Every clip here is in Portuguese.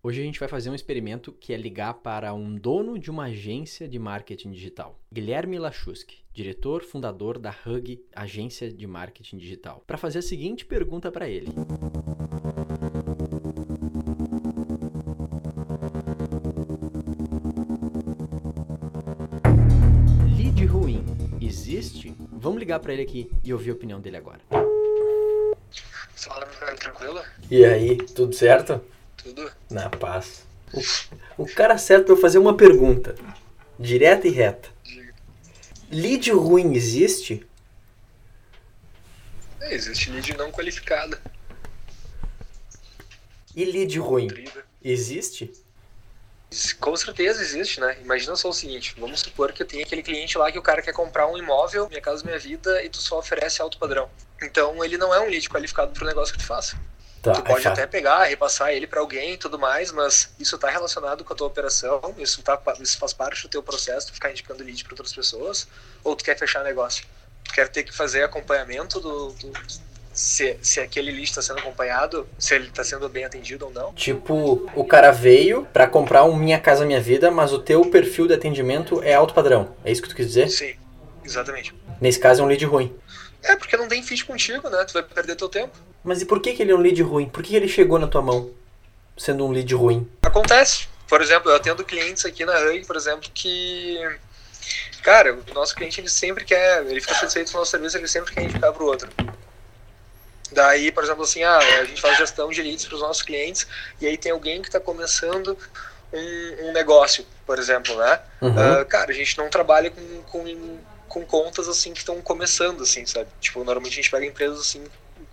Hoje a gente vai fazer um experimento que é ligar para um dono de uma agência de marketing digital, Guilherme Lachuski, diretor fundador da Hug, agência de marketing digital, para fazer a seguinte pergunta para ele. Lead ruim existe? Vamos ligar para ele aqui e ouvir a opinião dele agora. Fala, tranquilo? E aí, tudo certo? Tudo? Na paz. O, o cara certo pra eu fazer uma pergunta. Direta e reta. Lead ruim existe? É, existe lead não qualificada. E lead ruim existe? Com certeza existe, né? Imagina só o seguinte, vamos supor que eu tenho aquele cliente lá que o cara quer comprar um imóvel, Minha Casa Minha Vida, e tu só oferece alto padrão. Então ele não é um lead qualificado pro negócio que tu faça. Tá, Tu pode tá. até pegar, repassar ele para alguém e tudo mais, mas isso está relacionado com a tua operação, isso, tá, isso faz parte do teu processo, tu ficar indicando lead para outras pessoas, ou tu quer fechar negócio? Tu quer ter que fazer acompanhamento do, do- se, se aquele lead está sendo acompanhado, se ele está sendo bem atendido ou não. Tipo, o cara veio pra comprar um Minha Casa Minha Vida, mas o teu perfil de atendimento é alto padrão. É isso que tu quis dizer? Sim, exatamente. Nesse caso é um lead ruim. É porque não tem fit contigo, né? Tu vai perder teu tempo. Mas e por que, que ele é um lead ruim? Por que, que ele chegou na tua mão sendo um lead ruim? Acontece. Por exemplo, eu atendo clientes aqui na Hug, por exemplo, que. Cara, o nosso cliente ele sempre quer. Ele fica satisfeito com o nosso serviço, ele sempre quer indicar para o outro. Daí, por exemplo, assim, ah, a gente faz gestão de leads para os nossos clientes, e aí tem alguém que está começando um, um negócio, por exemplo, né? Uhum. Ah, cara, a gente não trabalha com, com, com contas assim que estão começando, assim, sabe? Tipo, normalmente a gente pega empresas assim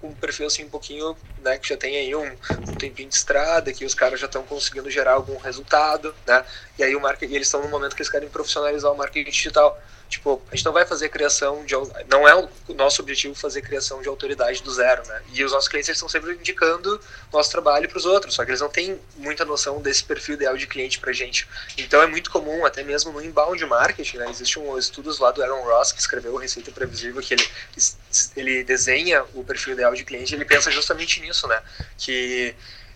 com um perfil assim um pouquinho, né, que já tem aí um, um tempinho de estrada, que os caras já estão conseguindo gerar algum resultado, né? E aí o marketing, eles estão no momento que eles querem profissionalizar o marketing digital. Tipo, a gente não vai fazer criação de não é o nosso objetivo fazer criação de autoridade do zero, né? E os nossos clientes estão sempre indicando nosso trabalho para os outros, só que eles não têm muita noção desse perfil ideal de cliente pra gente. Então é muito comum, até mesmo no inbound marketing, né? Existe um estudos lá do Aaron Ross que escreveu o Receita Previsível que ele ele desenha o perfil ideal de cliente, ele pensa justamente nisso, né? Que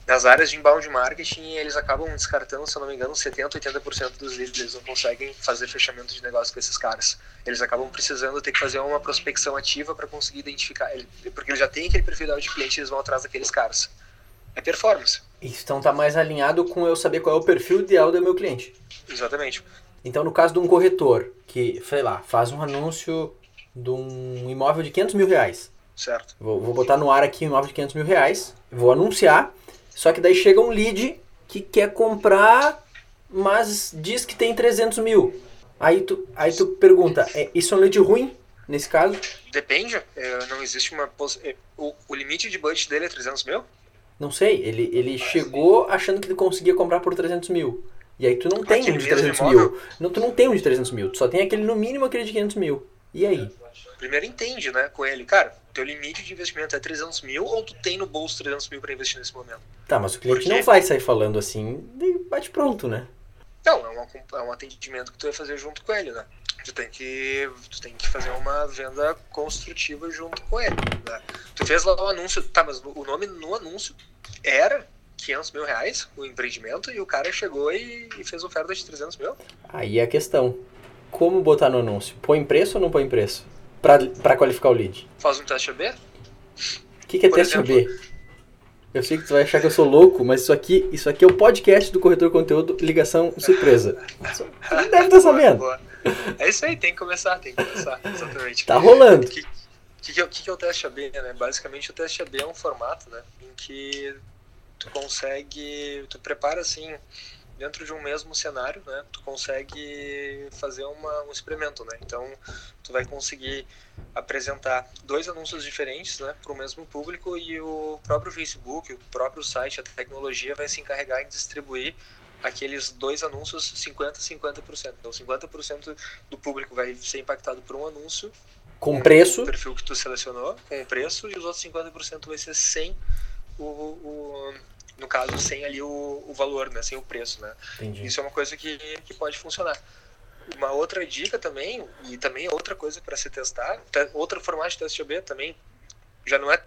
nas áreas de inbound marketing, eles acabam descartando, se eu não me engano, 70, 80% dos leads, eles não conseguem fazer fechamento de negócio com esses caras. Eles acabam precisando ter que fazer uma prospecção ativa para conseguir identificar, ele- porque eles já têm aquele perfil ideal de cliente, eles vão atrás daqueles caras. É performance, então tá mais alinhado com eu saber qual é o perfil ideal do meu cliente. exatamente. Então, no caso de um corretor que, sei lá, faz um anúncio de um imóvel de 500 mil reais. Certo. Vou, vou botar no ar aqui um imóvel de 500 mil reais, vou anunciar, só que daí chega um lead que quer comprar, mas diz que tem 300 mil. Aí tu, aí tu pergunta, é, isso é um lead ruim, nesse caso? Depende, é, não existe uma... poss- é, O, o limite de budget dele é 300 mil? Não sei, ele, ele chegou achando que ele conseguia comprar por 300 mil. E aí tu não tem um de mesmo 300 imóvel? mil. Não, tu não tem um de 300 mil, tu só tem aquele no mínimo aquele de 500 mil. E aí? Primeiro entende, né, com ele. Cara, teu limite de investimento é 300 mil ou tu tem no bolso 300 mil para investir nesse momento? Tá, mas o cliente não vai sair falando assim, bate pronto, né? Não, é um, é um atendimento que tu vai fazer junto com ele, né? Tu tem que, tu tem que fazer uma venda construtiva junto com ele, né? Tu fez lá o anúncio, tá, mas o nome no anúncio era 500 mil reais, o empreendimento, e o cara chegou e, e fez oferta de 300 mil. Aí é a questão. Como botar no anúncio? Põe preço ou não põe preço? Pra qualificar o lead. Faz um teste AB? O que, que é Por teste exemplo- AB? Eu sei que tu vai achar que eu sou louco, mas isso aqui, isso aqui é o podcast do corretor conteúdo ligação surpresa. Você deve estar sabendo. Boa. É isso aí, tem que começar, tem que começar, exatamente. Tá rolando. O que, que, que, é, que é o teste AB, né? Basicamente o teste AB é um formato, né? Em que tu consegue, tu prepara assim, dentro de um mesmo cenário, né? Tu consegue fazer uma, um experimento, né? Então tu vai conseguir apresentar dois anúncios diferentes, né? Para o mesmo público e o próprio Facebook, o próprio site, a tecnologia vai se encarregar em distribuir aqueles dois anúncios 50-50%. Então 50% do público vai ser impactado por um anúncio Com preço, o perfil que tu selecionou, com preço, e os outros 50% vai ser sem o, o- no caso, sem ali o, o valor, né? Sem o preço, né? Entendi. Isso é uma coisa que, que pode funcionar. Uma outra dica também, e também é outra coisa para se testar, te- outro formato de teste AB também já não é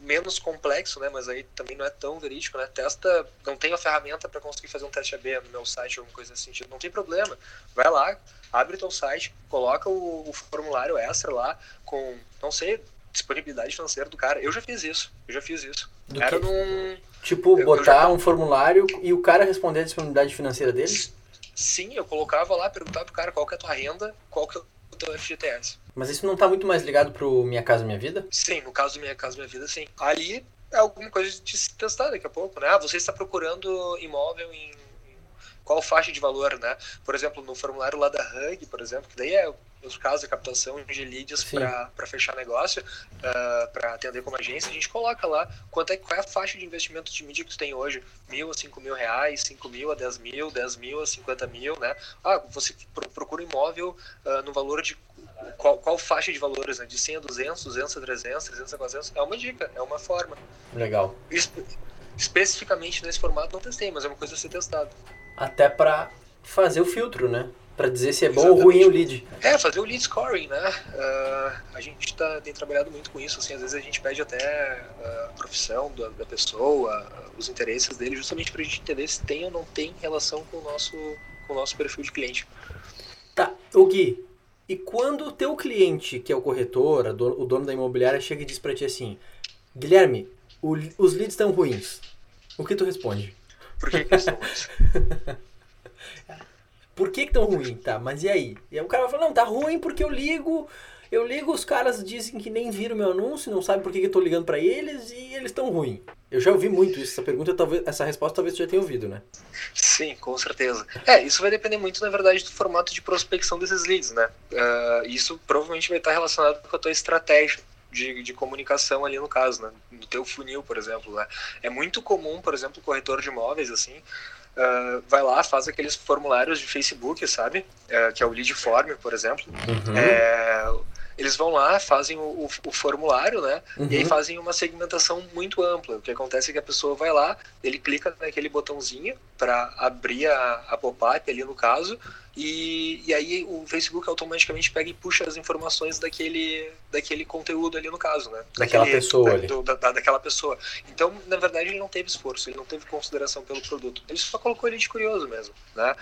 menos complexo, né? Mas aí também não é tão verídico, né? Testa, não tenho a ferramenta para conseguir fazer um teste AB no meu site ou alguma coisa assim, não tem problema. Vai lá, abre teu site, coloca o, o formulário extra lá com, não sei, disponibilidade financeira do cara. Eu já fiz isso, eu já fiz isso. Do Era quê? num Tipo, Eu- eu botar já- um formulário e o cara responder a disponibilidade financeira dele? Sim, eu colocava lá, perguntava pro cara qual que é a tua renda, qual que é o teu FGTS. Mas isso não tá muito mais ligado pro Minha Casa Minha Vida? Sim, no caso do Minha Casa Minha Vida, sim. Ali é alguma coisa de se testar daqui a pouco, né? Ah, você está procurando imóvel em qual faixa de valor, né? Por exemplo, no formulário lá da Hug, por exemplo, que daí é os casos de captação de leads para fechar negócio, para atender como agência, a gente coloca lá quanto é, qual é a faixa de investimento de mídia que tu tem hoje. Mil a cinco mil reais, cinco mil a dez mil, dez mil a cinquenta mil, né? Ah, você pro- procura imóvel ah, no valor de qual, qual faixa de valores, né? De 100 a 200, 200 a 300, 300 a 400. É uma dica, é uma forma. Legal. Espe- especificamente nesse formato não testei, mas é uma coisa a ser testada. Até pra fazer o filtro, né? Pra dizer se é bom ou Exatamente. ruim o lead. É, fazer o lead scoring, né? Ah, a gente tá, tem trabalhado muito com isso, assim, às vezes a gente pede até ah, a profissão da, da pessoa, os interesses dele, justamente pra gente entender se tem ou não tem relação com o nosso, com o nosso perfil de cliente. Tá, o Gui, e quando o teu cliente, que é o corretor, a o dono da imobiliária, chega e diz pra ti assim, Guilherme, o- os leads estão ruins. O que tu responde? Por que, que eles são ruins? Por que que tão ruim? Tá, mas e aí? E aí o cara vai falar, não, tá ruim porque eu ligo, eu ligo, os caras dizem que nem viram meu anúncio, não sabem por que que eu tô ligando pra eles e eles tão ruim. Eu já ouvi muito isso, essa pergunta, talvez, essa resposta talvez tu já tenha ouvido, né? Sim, com certeza. É, isso vai depender muito, na verdade, do formato de prospecção desses leads, né? Ah, isso provavelmente vai estar relacionado com a tua estratégia de, de comunicação ali no caso, né? Do teu funil, por exemplo, né? É muito comum, por exemplo, o corretor de imóveis, assim, ah, vai lá, faz aqueles formulários de Facebook, sabe? Ah, que é o lead form, por exemplo. Uhum. É, eles vão lá, fazem o, o- o formulário, né? E aí Uhum. fazem uma segmentação muito ampla. O que acontece é que a pessoa vai lá, ele clica naquele botãozinho para abrir a, a pop-up ali no caso, e, e aí o Facebook automaticamente pega e puxa as informações daquele, daquele conteúdo ali no caso, né? Daquela Daquele- pessoa da- do- da- da- daquela pessoa. Então, na verdade, ele não teve esforço, ele não teve consideração pelo produto. Ele só colocou ele de curioso mesmo, né?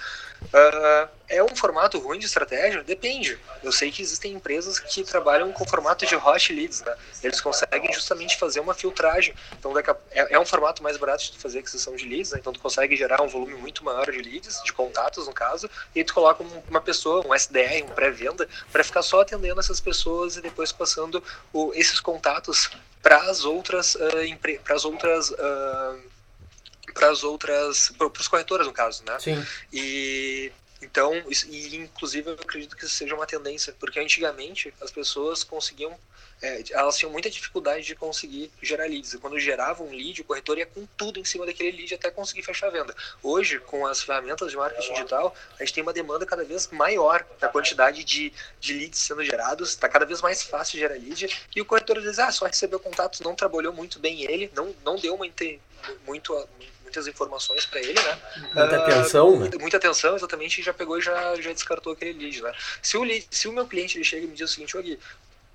Ah, é um formato ruim de estratégia? Depende. Eu sei que existem empresas que trabalham com formato de hot leads, né? Eles conseguem justamente fazer uma filtragem. Então, é, é um formato mais barato de fazer aquisição de leads, né? Então, tu consegue gerar um volume muito maior de leads, de contatos, no caso, e tu coloca um- uma pessoa, um SDR, um pré-venda, para ficar só atendendo essas pessoas e depois passando o- esses contatos para as outras para as outras para as outras para os corretoras no caso né Sim. e então e inclusive eu acredito que isso seja uma tendência porque antigamente as pessoas conseguiam é, elas tinham muita dificuldade de conseguir gerar leads. E quando gerava um lead, o corretor ia com tudo em cima daquele lead até conseguir fechar a venda. Hoje, com as ferramentas de marketing digital, a gente tem uma demanda cada vez maior da quantidade de, de leads sendo gerados. Está cada vez mais fácil gerar lead. E o corretor diz, ah, só recebeu contatos, não trabalhou muito bem ele, não, não deu uma inte- muito, muitas informações para ele, né? Muita Ah, atenção, né? muita, atenção, exatamente, e já pegou e já, já descartou aquele lead, né? Se o, lead, se o meu cliente ele chega e me diz o seguinte, ô Gui,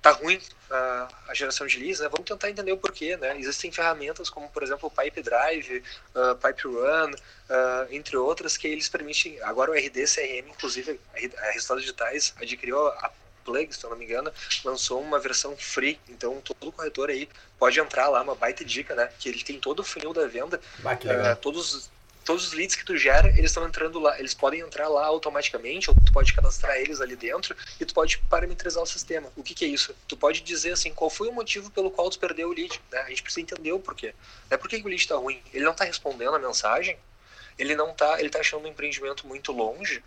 tá ruim ah, a geração de leads, né? Vamos tentar entender o porquê, né? Existem ferramentas como, por exemplo, o Pipe Drive, ah, Pipe Run, ah, entre outras, que eles permitem. Agora o RD CRM, inclusive, a a Resultados Digitais adquiriu a Plug, se eu não me engano, lançou uma versão free. Então todo corretor aí pode entrar lá, uma baita dica, né? Que ele tem todo o funil da venda Bah, Uh, legal. todos, todos os leads que tu gera, eles estão entrando lá, eles podem entrar lá automaticamente, ou tu pode cadastrar eles ali dentro, e tu pode parametrizar o sistema. O que, que é isso? Tu pode dizer assim, qual foi o motivo pelo qual tu perdeu o lead, né? A gente precisa entender o porquê. Não é por que que o lead está ruim? Ele não está respondendo a mensagem, ele não tá, ele tá achando o empreendimento muito longe, é,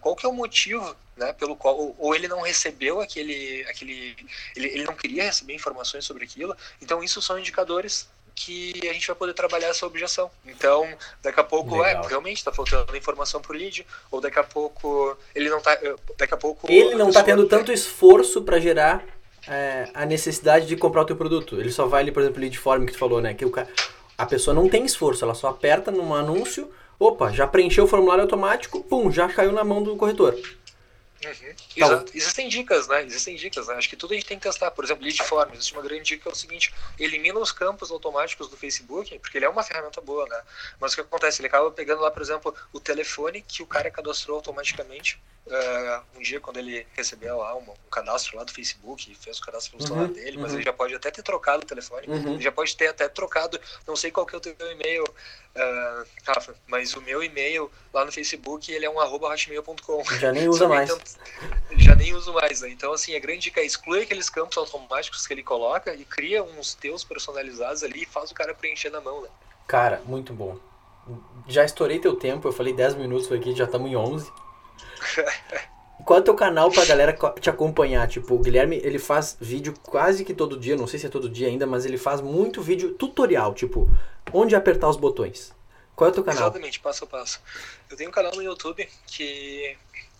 qual que é o motivo né, pelo qual ou, ou ele não recebeu aquele aquele ele, ele não queria receber informações sobre aquilo então isso são indicadores que a gente vai poder trabalhar essa objeção então daqui a pouco Legal. é realmente está faltando informação pro lead ou daqui a pouco ele não tá daqui a pouco Ele não tá pessoa- tendo tanto esforço pra gerar é, a necessidade de comprar o teu produto. Ele só vai ali, por exemplo, lead form que tu falou, né? Que o a pessoa não tem esforço, ela só aperta num anúncio, opa, já preencheu o formulário automático, pum, já caiu na mão do corretor. Uhum. Exato. Existem dicas, né? Existem dicas, né? Acho que tudo a gente tem que testar. Por exemplo, lead form. Existe uma grande dica que é o seguinte: elimina os campos automáticos do Facebook, porque ele é uma ferramenta boa, né? Mas o que acontece? Ele acaba pegando lá, por exemplo, o telefone que o cara cadastrou automaticamente uh, um dia quando ele recebeu lá um, um, cadastro lá do Facebook, fez o cadastro pelo celular uhum, dele, mas uhum. ele já pode até ter trocado o telefone, uhum. ele já pode ter até trocado, não sei qual que é o teu e-mail, uh, Rafa, mas o meu e-mail lá no Facebook, ele é um arroba hotmail.com. Já nem usa mais. Já nem uso mais, né? Então, assim, a grande dica é exclui aqueles campos automáticos que ele coloca e cria uns teus personalizados ali e faz o cara preencher na mão, né? Cara, muito bom. Já estourei teu tempo, eu falei 10 minutos aqui, já estamos em 11. Qual é o teu canal pra galera te acompanhar? Tipo, o Guilherme, ele faz vídeo quase que todo dia, não sei se é todo dia ainda, mas ele faz muito vídeo tutorial, tipo, onde apertar os botões. Qual é o teu canal? Exatamente, passo a passo. Eu tenho um canal no YouTube que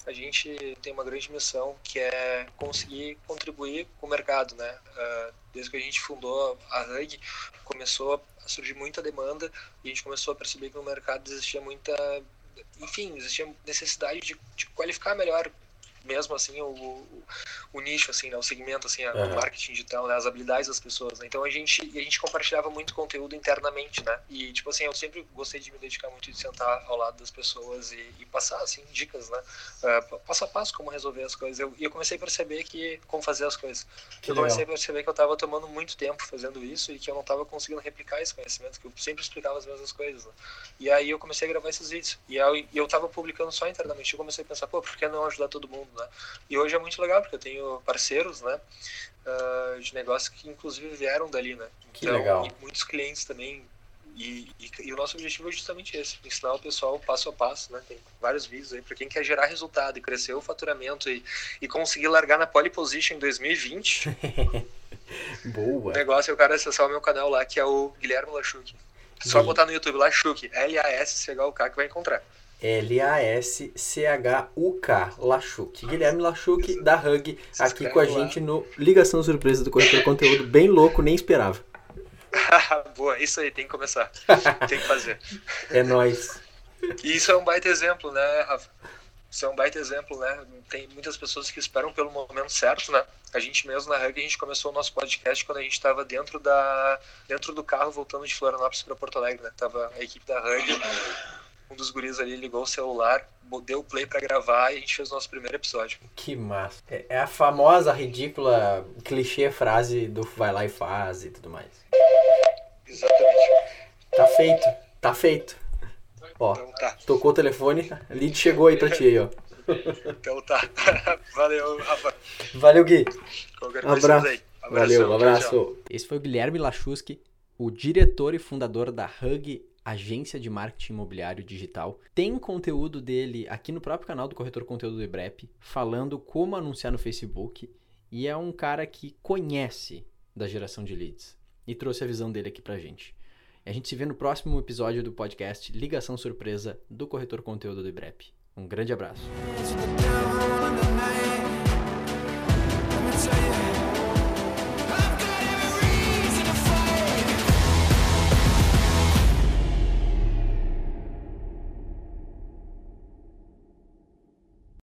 a gente tem uma grande missão, que é conseguir contribuir com o mercado, né? Uh, desde que a gente fundou a Hug, começou a surgir muita demanda e a gente começou a perceber que no mercado existia muita enfim, existia necessidade de, de qualificar melhor mesmo assim o, o, o, nicho assim né o segmento assim uhum. o marketing digital né? as habilidades das pessoas né? então a gente a gente compartilhava muito conteúdo internamente né e tipo assim eu sempre gostei de me dedicar muito de sentar ao lado das pessoas e, e passar assim dicas né uh, passo a passo como resolver as coisas eu, e eu comecei a perceber que como fazer as coisas que eu legal. comecei a perceber que eu estava tomando muito tempo fazendo isso e que eu não estava conseguindo replicar esse conhecimento que eu sempre explicava as mesmas coisas né? e aí eu comecei a gravar esses vídeos e eu, eu tava publicando só internamente eu comecei a pensar pô por que não ajudar todo mundo né? E hoje é muito legal, porque eu tenho parceiros, né? Uh, de negócios que inclusive vieram dali, né? Que então, legal. E muitos clientes também. E, e, e, o nosso objetivo é justamente esse, ensinar o pessoal passo a passo, né? Tem vários vídeos aí para quem quer gerar resultado e crescer o faturamento e, e conseguir largar na pole position em 2020. Boa. O negócio é o cara acessar o meu canal lá, que é o Guilherme Lachuk. Só botar no YouTube Lachuk, L-A-S-C-H-U-K, que vai encontrar. L-A-S-C-H-U-K, Lachuk. Guilherme Lachuk, da Hug, aqui com a gente no Ligação Surpresa do Corretor Conteúdo, bem louco, nem esperava. Boa, isso aí, tem que começar. tem que fazer. É nóis. E isso é um baita exemplo, né, Rafa? Isso é um baita exemplo, né? Tem muitas pessoas que esperam pelo momento certo, né? A gente mesmo na Hug, a gente começou o nosso podcast quando a gente estava dentro da dentro do carro voltando de Florianópolis para Porto Alegre, né? Tava a equipe da Hug um dos guris ali ligou o celular, deu play para gravar e a gente fez o nosso primeiro episódio. Que massa. É, é a famosa, ridícula, clichê frase do vai lá e faz e tudo mais. Exatamente. Tá feito, tá feito. Ó, então, tá. tocou o telefone, lead chegou aí pra ti aí, ó. Então tá. Valeu, Rafa. Valeu, Gui. Um abraço. Valeu, um abraço. Esse foi o Guilherme Lachuski, o diretor e fundador da Hug agência de marketing imobiliário digital. Tem conteúdo dele aqui no próprio canal do Corretor Conteúdo do Ebrep, falando como anunciar no Facebook. E é um cara que conhece da geração de leads e trouxe a visão dele aqui pra gente. A gente se vê no próximo episódio do podcast Ligação Surpresa do Corretor Conteúdo do Ebrep. Um grande abraço.